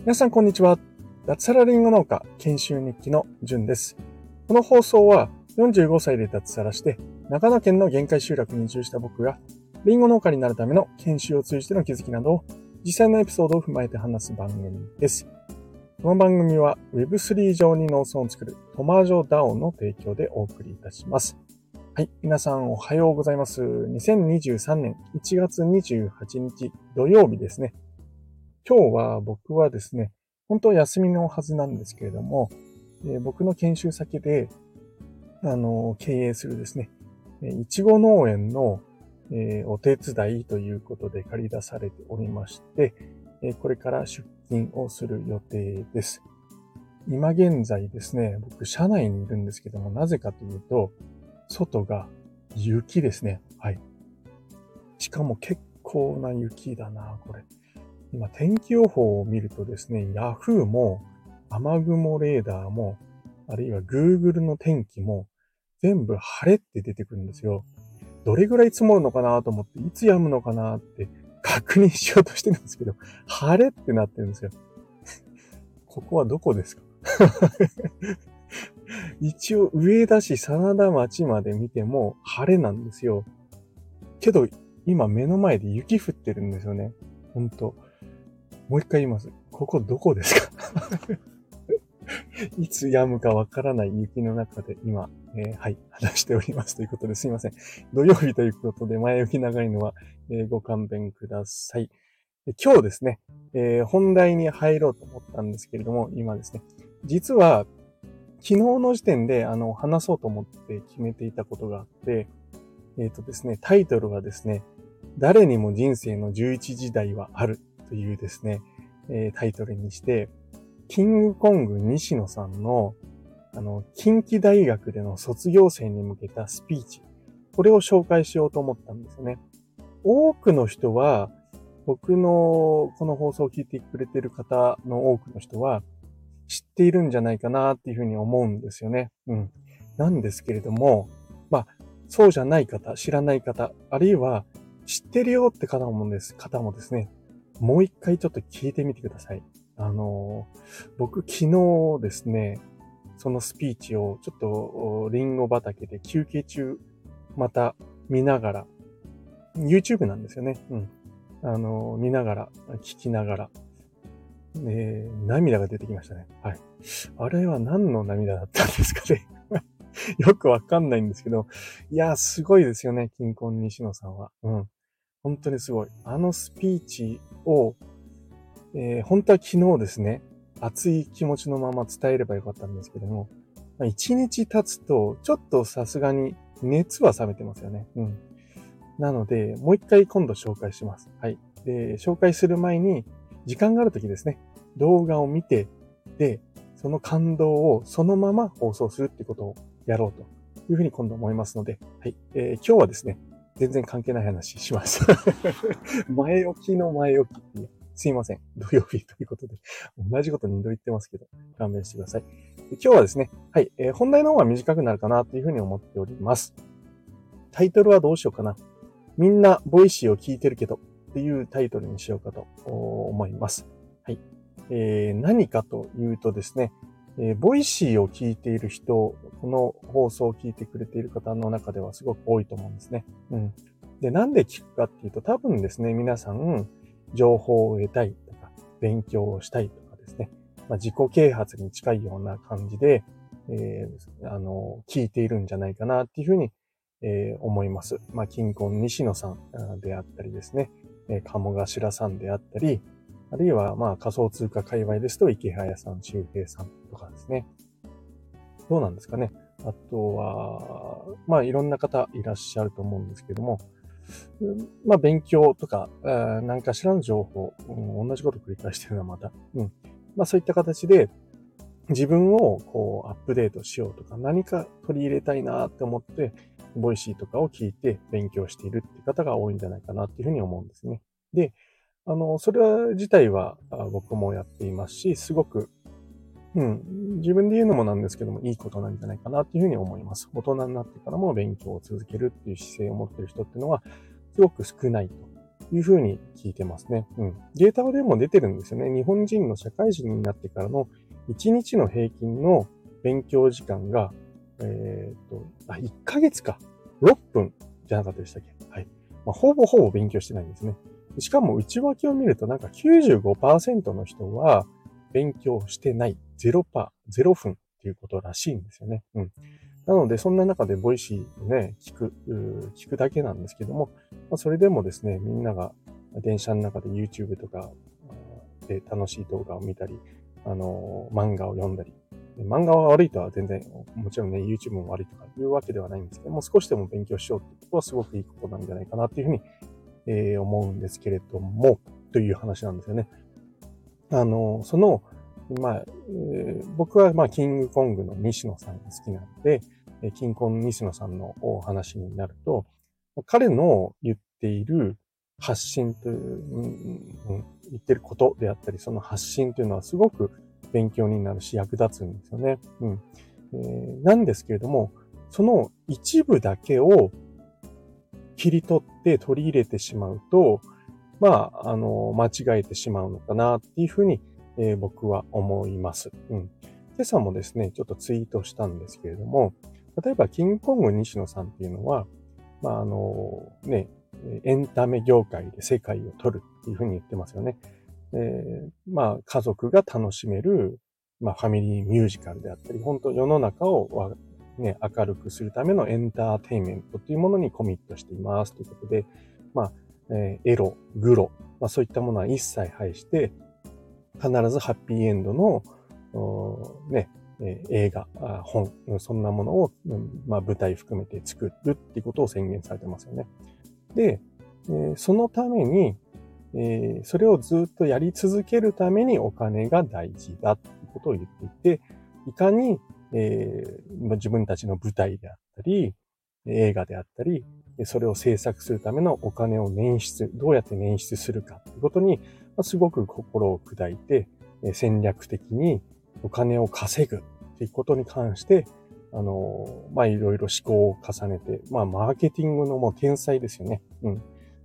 皆さんこんにちは。脱サラリンゴ農家研修日記のじゅんです。この放送は45歳で脱サラして長野県の限界集落に移住した僕がリンゴ農家になるための研修を通じての気づきなどを実際のエピソードを踏まえて話す番組です。この番組は Web3 上に農村を作るトマージョ DAO の提供でお送りいたします。はい。皆さんおはようございます。2023年1月28日土曜日ですね。今日は僕はですね、本当は休みのはずなんですけれども、えー、僕の研修先で、あの、経営するですね、いちご農園の、えー、お手伝いということで借り出されておりまして、えこれから出勤をする予定です。今現在ですね、僕、車内にいるんですけども、なぜかというと、外が雪ですね。はい。しかも結構な雪だな、これ。今、天気予報を見るとですね、Yahoo も雨雲レーダーも、あるいは Google の天気も全部晴れって出てくるんですよ。どれぐらい積もるのかなと思って、いつ止むのかなって確認しようとしてるんですけど、晴れってなってるんですよ。ここはどこですか？一応上田市真田町まで見ても晴れなんですよ。けど今目の前で雪降ってるんですよね。ほんと。もう一回言います。ここどこですか？いつ止むかわからない雪の中で今、えー、はい、話しておりますということですいません。土曜日ということで前置き長いのは、えー、ご勘弁ください。今日ですね、えー、本題に入ろうと思ったんですけれども、今ですね、実は昨日の時点で、あの、話そうと思って決めていたことがあって、えっ、ー、とですね、タイトルはですね、誰にも人生の11時代はあるというですね、えー、タイトルにして、キングコング西野さんの、あの、近畿大学での卒業生に向けたスピーチ、これを紹介しようと思ったんですね。多くの人は、僕のこの放送を聞いてくれてる方の多くの人は、知っているんじゃないかなっていうふうに思うんですよね。うん。なんですけれども、まあ、そうじゃない方、知らない方、あるいは知ってるよって方もです、方もですね、もう一回ちょっと聞いてみてください。あの、僕昨日ですね、そのスピーチをちょっとリンゴ畑で休憩中また見ながら、YouTube なんですよね。うん。あの、見ながら、聞きながら、えー、涙が出てきましたね。はい。あれは何の涙だったんですかね よくわかんないんですけど、いや、すごいですよね、金婚西野さんは。うん。本当にすごい。あのスピーチを、えー、本当は昨日ですね、熱い気持ちのまま伝えればよかったんですけども、まあ、1日経つと、ちょっとさすがに熱は冷めてますよね。うん。なので、もう一回今度紹介します。はい。で、紹介する前に、時間があるときですね、動画を見て、で、その感動をそのまま放送するってことをやろうというふうに今度思いますので、はい。えー、今日はですね、全然関係ない話します。前置きの前置きっていう。すいません。土曜日ということで、同じこと2度言ってますけど、勘弁してください。今日はですね、はい、えー、本題の方が短くなるかなというふうに思っております。タイトルはどうしようかな。みんな、ボイシーを聞いてるけど、っていうタイトルにしようかと思います。はい。えー、何かというとですね、えー、ボイシーを聞いている人、この放送を聞いてくれている方の中ではすごく多いと思うんですね。うん。で、なんで聞くかっていうと、多分ですね、皆さん、情報を得たいとか、勉強をしたいとかですね、まあ、自己啓発に近いような感じで、えー、あの、聞いているんじゃないかなっていうふうに、えー、思います。まあ、金婚西野さんであったりですね、え鴨頭さんであったり、あるいは、まあ、仮想通貨界隈ですと、池早さん、周平さんとかですね。どうなんですかね。あとは、まあ、いろんな方いらっしゃると思うんですけども、まあ、勉強とか、何かしらの情報、同じこと繰り返してるのはまた、うん。まあ、そういった形で、自分をこうアップデートしようとか、何か取り入れたいなって思って、ボイシーとかを聞いて勉強しているって方が多いんじゃないかなっていうふうに思うんですね。で、あの、それ自体は僕もやっていますし、すごく、うん、自分で言うのもなんですけども、いいことなんじゃないかなっていうふうに思います。大人になってからも勉強を続けるっていう姿勢を持ってる人っていうのは、すごく少ないというふうに聞いてますね。うん。データでも出てるんですよね。日本人の社会人になってからの1日の平均の勉強時間が、えっ、と、あ、1ヶ月か。6分じゃなかったでしたっけ？はい。まあ、ほぼほぼ勉強してないんですね。しかも内訳を見るとなんか95%の人は勉強してない0%、0分っていうことらしいんですよね。うん。なので、そんな中でボイシーをね、聞く、聞くだけなんですけども、まあ、それでもですね、みんなが電車の中で YouTube とかで楽しい動画を見たり、あの、漫画を読んだり、漫画は悪いとは全然、もちろんね、YouTube も悪いとかいうわけではないんですけども、少しでも勉強しようってことはすごくいいことなんじゃないかなっていうふうに、えー、思うんですけれども、という話なんですよね。あの、その、まあ、えー、僕はまあ、キングコングの西野さんが好きなので、えキンコン西野さんのお話になると、彼の言っている発信という、うん、言ってることであったり、その発信というのはすごく勉強になるし役立つんですよね。うん。えー、なんですけれども、その一部だけを切り取って取り入れてしまうと、まあ、あの、間違えてしまうのかなっていうふうに、えー、僕は思います。うん。今朝もですね、ちょっとツイートしたんですけれども、例えば、キングコング西野さんっていうのは、まあ、あの、ね、エンタメ業界で世界を取るっていうふうに言ってますよね。えー、まあ、家族が楽しめる、まあ、ファミリーミュージカルであったり、本当世の中を、ね、明るくするためのエンターテインメントというものにコミットしていますということで、まあ、えー、エロ、グロ、まあ、そういったものは一切排して、必ずハッピーエンドの、ね、えー、映画、本、そんなものを、うんまあ、舞台含めて作るっていうことを宣言されてますよね。で、えー、そのために、えー、それをずっとやり続けるためにお金が大事だっていうことを言っていて、いかに、えー、自分たちの舞台であったり、映画であったり、それを制作するためのお金を捻出、どうやって捻出するかということに、すごく心を砕いて、戦略的にお金を稼ぐっていうことに関して、あの、まあ、いろいろ思考を重ねて、まあ、マーケティングのもう天才ですよね。うん。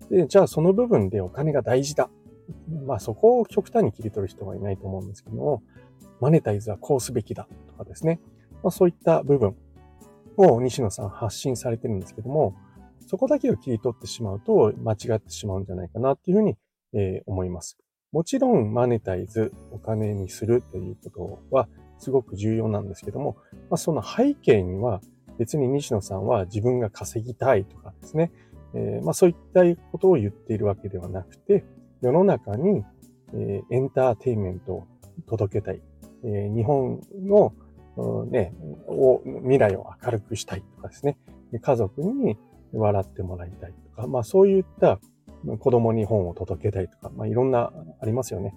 で、じゃあその部分でお金が大事だ。まあ、そこを極端に切り取る人はいないと思うんですけども、マネタイズはこうすべきだとかですね。まあ、そういった部分を西野さん発信されてるんですけども、そこだけを切り取ってしまうと間違ってしまうんじゃないかなっていうふうに、え、思います。もちろんマネタイズ、お金にするということはすごく重要なんですけども、まあ、その背景には別に西野さんは自分が稼ぎたいとかですね、え、まあ、そういったことを言っているわけではなくて、世の中に、えー、エンターテインメントを届けたい、え、日本の、ね、を未来を明るくしたいとかですね、家族に笑ってもらいたいとか、まあそういった子供に本を届けたいとか、まあいろんなありますよね。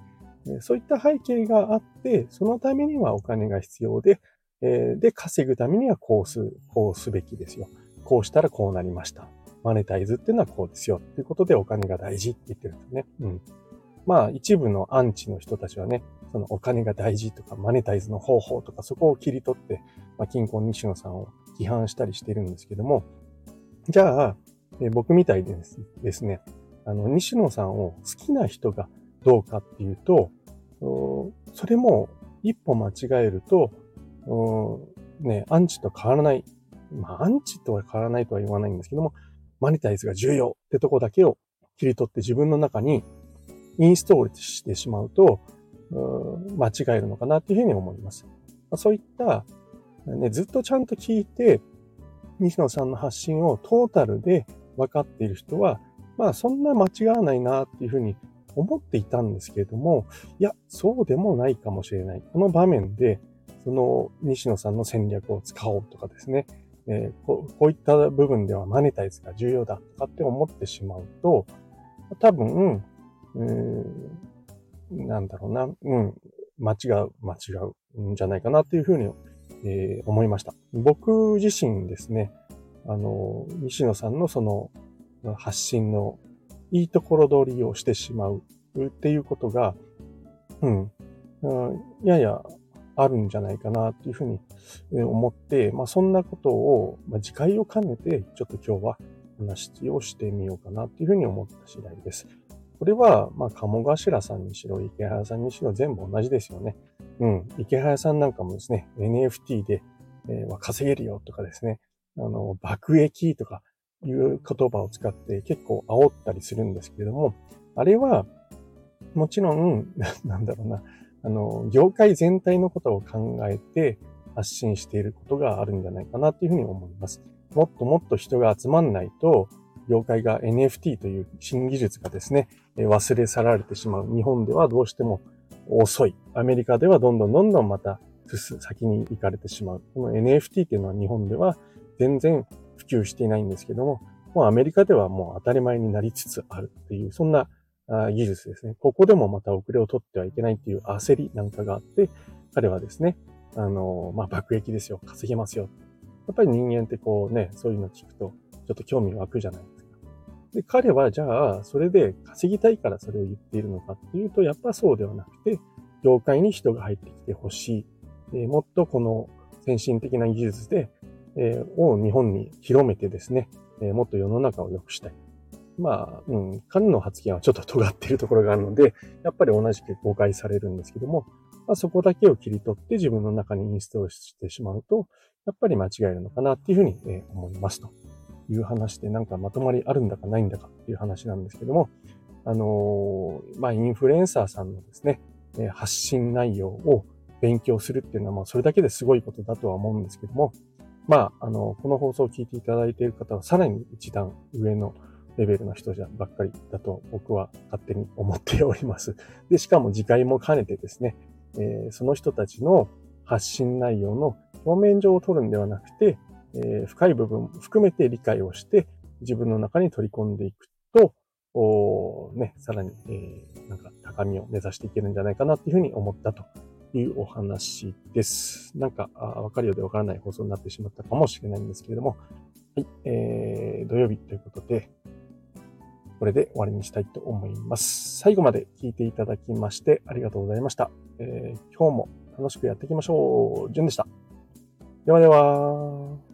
そういった背景があって、そのためにはお金が必要で、え、で、稼ぐためにはこうす、こうすべきですよ。こうしたらこうなりました。マネタイズっていうのはこうですよ。ということでお金が大事って言ってるんですね。うん。まあ一部のアンチの人たちはね、そのお金が大事とかマネタイズの方法とかそこを切り取って、まあ、金婚西野さんを批判したりしてるんですけども、じゃあ、え僕みたいですですね、あの、西野さんを好きな人がどうかっていうと、それも一歩間違えると、ね、アンチと変わらない。まあ、アンチとは変わらないとは言わないんですけども、マネタイズが重要ってとこだけを切り取って自分の中にインストールしてしまうと、う間違えるのかなっていうふうに思います。そういった、ね、ずっとちゃんと聞いて、西野さんの発信をトータルで分かっている人は、まあそんな間違わないなっていうふうに思っていたんですけれども、いや、そうでもないかもしれない。この場面で、その西野さんの戦略を使おうとかですね、えー、こういった部分ではマネタイズが重要だとかって思ってしまうと、多分、うー、なんだろうな、うん、間違う、間違うんじゃないかなっていうふうに、えー、思いました。僕自身ですね、あの、西野さんのその発信のいいところ取りをしてしまうっていうことが、うん、ややあるんじゃないかなっていうふうに思って、まあそんなことを、まあ、自戒を兼ねて、ちょっと今日は話をしてみようかなっていうふうに思った次第です。これは、まあ、鴨頭さんにしろ、池原さんにしろ、全部同じですよね。うん。池原さんなんかもですね、NFT で、えー、稼げるよとかですね、あの、爆益とかいう言葉を使って結構煽ったりするんですけれども、あれは、もちろん、なんだろうな、あの、業界全体のことを考えて発信していることがあるんじゃないかなっていうふうに思います。もっともっと人が集まんないと、業界が NFT という新技術がですね、忘れ去られてしまう。日本ではどうしても遅い。アメリカではどんどんどんどんまた先に行かれてしまう。この NFT っていうのは日本では全然普及していないんですけども、もうアメリカではもう当たり前になりつつあるっていう、そんな技術ですね。ここでもまた遅れを取ってはいけないっていう焦りなんかがあって、彼はですね、あの、まあ、爆撃ですよ。稼げますよ。やっぱり人間ってこうね、そういうの聞くと、ちょっと興味湧くじゃないですか。で、彼はじゃあ、それで稼ぎたいからそれを言っているのかっていうと、やっぱそうではなくて、業界に人が入ってきてほしい。もっとこの先進的な技術で、え、を日本に広めてですね、え、もっと世の中を良くしたい。まあ、うん、彼の発言はちょっと尖っているところがあるので、やっぱり同じく誤解されるんですけども、まあ、そこだけを切り取って自分の中にインストールしてしまうと、やっぱり間違えるのかなっていうふうに、え思いますと。いう話で、なんかまとまりあるんだかないんだかっていう話なんですけども、あのー、まあ、インフルエンサーさんのですね、え発信内容を勉強するっていうのは、まあ、それだけですごいことだとは思うんですけども、まあ、あの、この放送を聞いていただいている方は、さらに一段上のレベルの人じゃばっかりだと僕は勝手に思っております。で、しかも次回も兼ねてですね、えー、その人たちの発信内容の表面上を取るんではなくて、えー、深い部分含めて理解をして自分の中に取り込んでいくと、おね、さらに、えー、なんか高みを目指していけるんじゃないかなっていうふうに思ったというお話です。なんか、わかるようでわからない放送になってしまったかもしれないんですけれども、はい、えー、土曜日ということで、これで終わりにしたいと思います。最後まで聞いていただきましてありがとうございました。えー、今日も楽しくやっていきましょう。じゅんでした。ではでは。